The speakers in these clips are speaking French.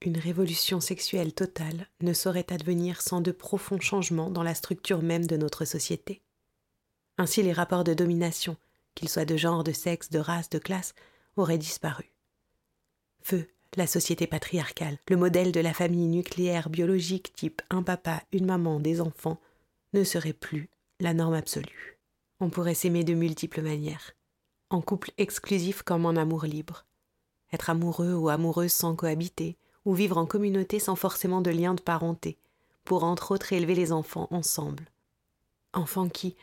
Une révolution sexuelle totale ne saurait advenir sans de profonds changements dans la structure même de notre société. Ainsi les rapports de domination, qu'ils soient de genre, de sexe, de race, de classe, auraient disparu. Feu, la société patriarcale, le modèle de la famille nucléaire biologique type un papa, une maman, des enfants, ne serait plus la norme absolue. On pourrait s'aimer de multiples manières, en couple exclusif comme en amour libre, être amoureux ou amoureuse sans cohabiter, ou vivre en communauté sans forcément de lien de parenté, pour entre autres élever les enfants ensemble. Enfants qui,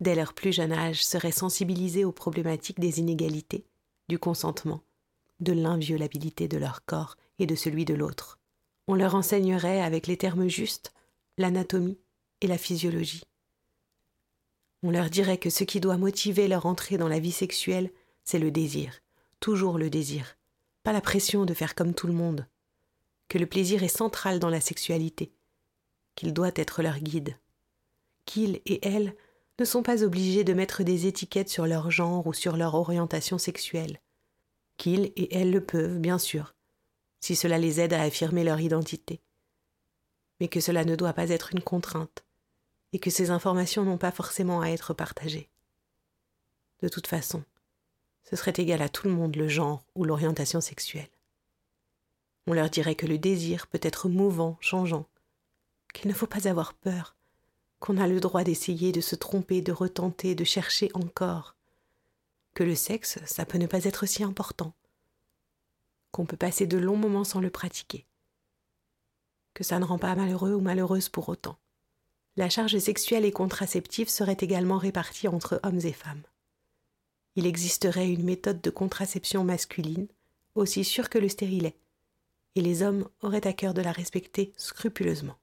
dès leur plus jeune âge, seraient sensibilisés aux problématiques des inégalités, du consentement, de l'inviolabilité de leur corps et de celui de l'autre. On leur enseignerait, avec les termes justes, l'anatomie et la physiologie. On leur dirait que ce qui doit motiver leur entrée dans la vie sexuelle, c'est le désir, toujours le désir, pas la pression de faire comme tout le monde, que le plaisir est central dans la sexualité, qu'il doit être leur guide, qu'ils et elles ne sont pas obligés de mettre des étiquettes sur leur genre ou sur leur orientation sexuelle, qu'ils et elles le peuvent, bien sûr, si cela les aide à affirmer leur identité, mais que cela ne doit pas être une contrainte, et que ces informations n'ont pas forcément à être partagées. De toute façon, ce serait égal à tout le monde le genre ou l'orientation sexuelle. On leur dirait que le désir peut être mouvant, changeant, qu'il ne faut pas avoir peur, qu'on a le droit d'essayer, de se tromper, de retenter, de chercher encore, que le sexe, ça peut ne pas être si important, qu'on peut passer de longs moments sans le pratiquer, que ça ne rend pas malheureux ou malheureuse pour autant. La charge sexuelle et contraceptive serait également répartie entre hommes et femmes. Il existerait une méthode de contraception masculine, aussi sûre que le stérilet, et les hommes auraient à cœur de la respecter scrupuleusement.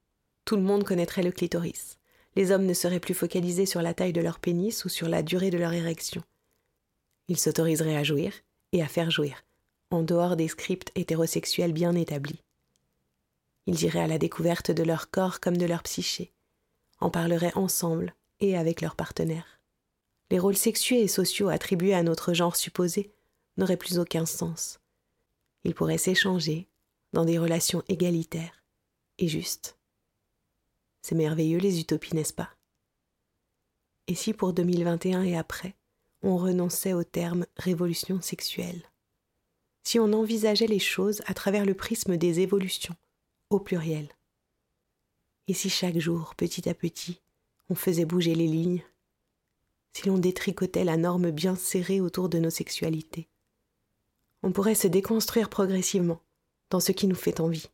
Tout le monde connaîtrait le clitoris. Les hommes ne seraient plus focalisés sur la taille de leur pénis ou sur la durée de leur érection. Ils s'autoriseraient à jouir et à faire jouir, en dehors des scripts hétérosexuels bien établis. Ils iraient à la découverte de leur corps comme de leur psyché, en parleraient ensemble et avec leurs partenaires. Les rôles sexuels et sociaux attribués à notre genre supposé n'auraient plus aucun sens. Ils pourraient s'échanger, dans des relations égalitaires et justes. C'est merveilleux les utopies, n'est-ce pas? Et si pour 2021 et après, on renonçait au terme révolution sexuelle Si on envisageait les choses à travers le prisme des évolutions, au pluriel? Et si chaque jour, petit à petit, on faisait bouger les lignes? Si l'on détricotait la norme bien serrée autour de nos sexualités? On pourrait se déconstruire progressivement dans ce qui nous fait envie,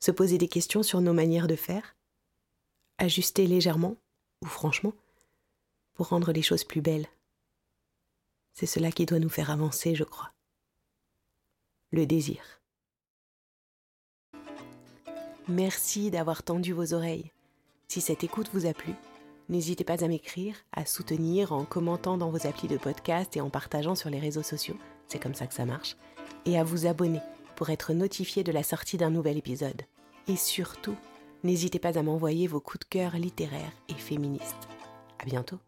se poser des questions sur nos manières de faire, ajuster légèrement, ou franchement, pour rendre les choses plus belles. C'est cela qui doit nous faire avancer, je crois. Le désir. Merci d'avoir tendu vos oreilles. Si cette écoute vous a plu, n'hésitez pas à m'écrire, à soutenir en commentant dans vos applis de podcast et en partageant sur les réseaux sociaux, c'est comme ça que ça marche, et à vous abonner pour être notifié de la sortie d'un nouvel épisode. Et surtout, n'hésitez pas à m'envoyer vos coups de cœur littéraires et féministes. À bientôt!